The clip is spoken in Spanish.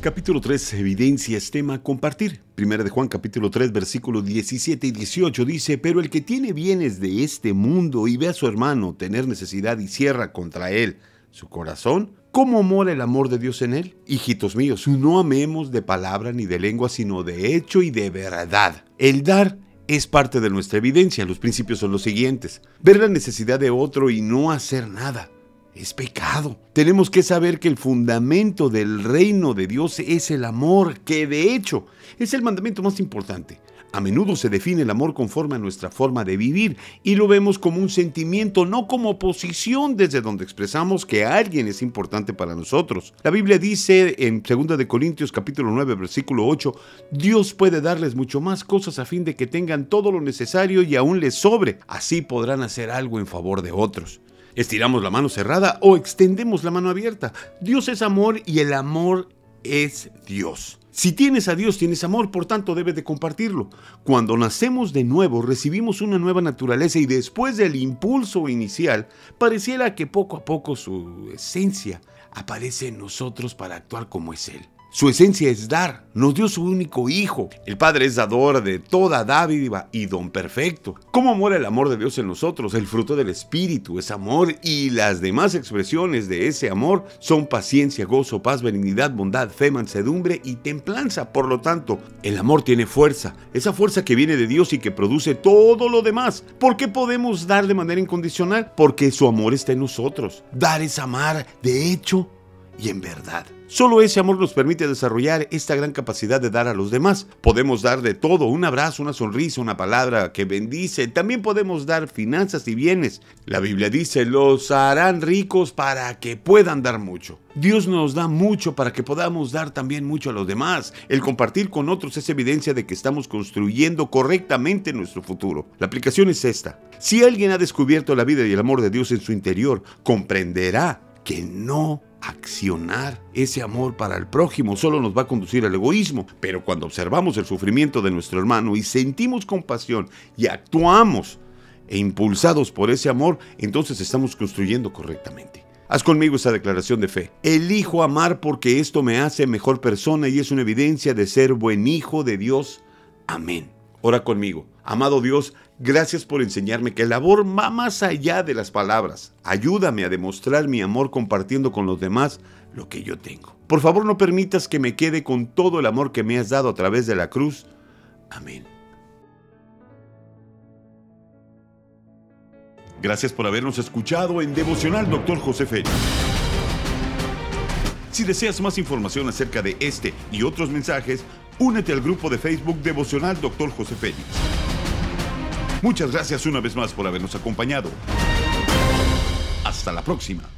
Capítulo 3, evidencias, tema compartir. Primera de Juan capítulo 3, versículos 17 y 18 dice, pero el que tiene bienes de este mundo y ve a su hermano tener necesidad y cierra contra él su corazón, ¿cómo mora el amor de Dios en él? Hijitos míos, no amemos de palabra ni de lengua, sino de hecho y de verdad. El dar es parte de nuestra evidencia. Los principios son los siguientes. Ver la necesidad de otro y no hacer nada es pecado. Tenemos que saber que el fundamento del reino de Dios es el amor, que de hecho es el mandamiento más importante. A menudo se define el amor conforme a nuestra forma de vivir y lo vemos como un sentimiento, no como posición desde donde expresamos que alguien es importante para nosotros. La Biblia dice en 2 de Corintios capítulo 9 versículo 8, Dios puede darles mucho más cosas a fin de que tengan todo lo necesario y aún les sobre. Así podrán hacer algo en favor de otros. Estiramos la mano cerrada o extendemos la mano abierta. Dios es amor y el amor es Dios. Si tienes a Dios, tienes amor, por tanto debes de compartirlo. Cuando nacemos de nuevo, recibimos una nueva naturaleza y después del impulso inicial, pareciera que poco a poco su esencia aparece en nosotros para actuar como es Él. Su esencia es dar. Nos dio su único hijo. El Padre es dador de toda dádiva y don perfecto. ¿Cómo mora el amor de Dios en nosotros? El fruto del Espíritu es amor y las demás expresiones de ese amor son paciencia, gozo, paz, benignidad, bondad, fe, mansedumbre y templanza. Por lo tanto, el amor tiene fuerza. Esa fuerza que viene de Dios y que produce todo lo demás. ¿Por qué podemos dar de manera incondicional? Porque su amor está en nosotros. Dar es amar de hecho y en verdad. Solo ese amor nos permite desarrollar esta gran capacidad de dar a los demás. Podemos dar de todo, un abrazo, una sonrisa, una palabra que bendice. También podemos dar finanzas y bienes. La Biblia dice, los harán ricos para que puedan dar mucho. Dios nos da mucho para que podamos dar también mucho a los demás. El compartir con otros es evidencia de que estamos construyendo correctamente nuestro futuro. La aplicación es esta. Si alguien ha descubierto la vida y el amor de Dios en su interior, comprenderá que no accionar ese amor para el prójimo solo nos va a conducir al egoísmo, pero cuando observamos el sufrimiento de nuestro hermano y sentimos compasión y actuamos e impulsados por ese amor, entonces estamos construyendo correctamente. Haz conmigo esa declaración de fe. Elijo amar porque esto me hace mejor persona y es una evidencia de ser buen hijo de Dios. Amén. Ora conmigo. Amado Dios, gracias por enseñarme que el amor va más allá de las palabras. Ayúdame a demostrar mi amor compartiendo con los demás lo que yo tengo. Por favor, no permitas que me quede con todo el amor que me has dado a través de la cruz. Amén. Gracias por habernos escuchado en Devocional Dr. José Félix. Si deseas más información acerca de este y otros mensajes, únete al grupo de Facebook Devocional Dr. José Félix. Muchas gracias una vez más por habernos acompañado. Hasta la próxima.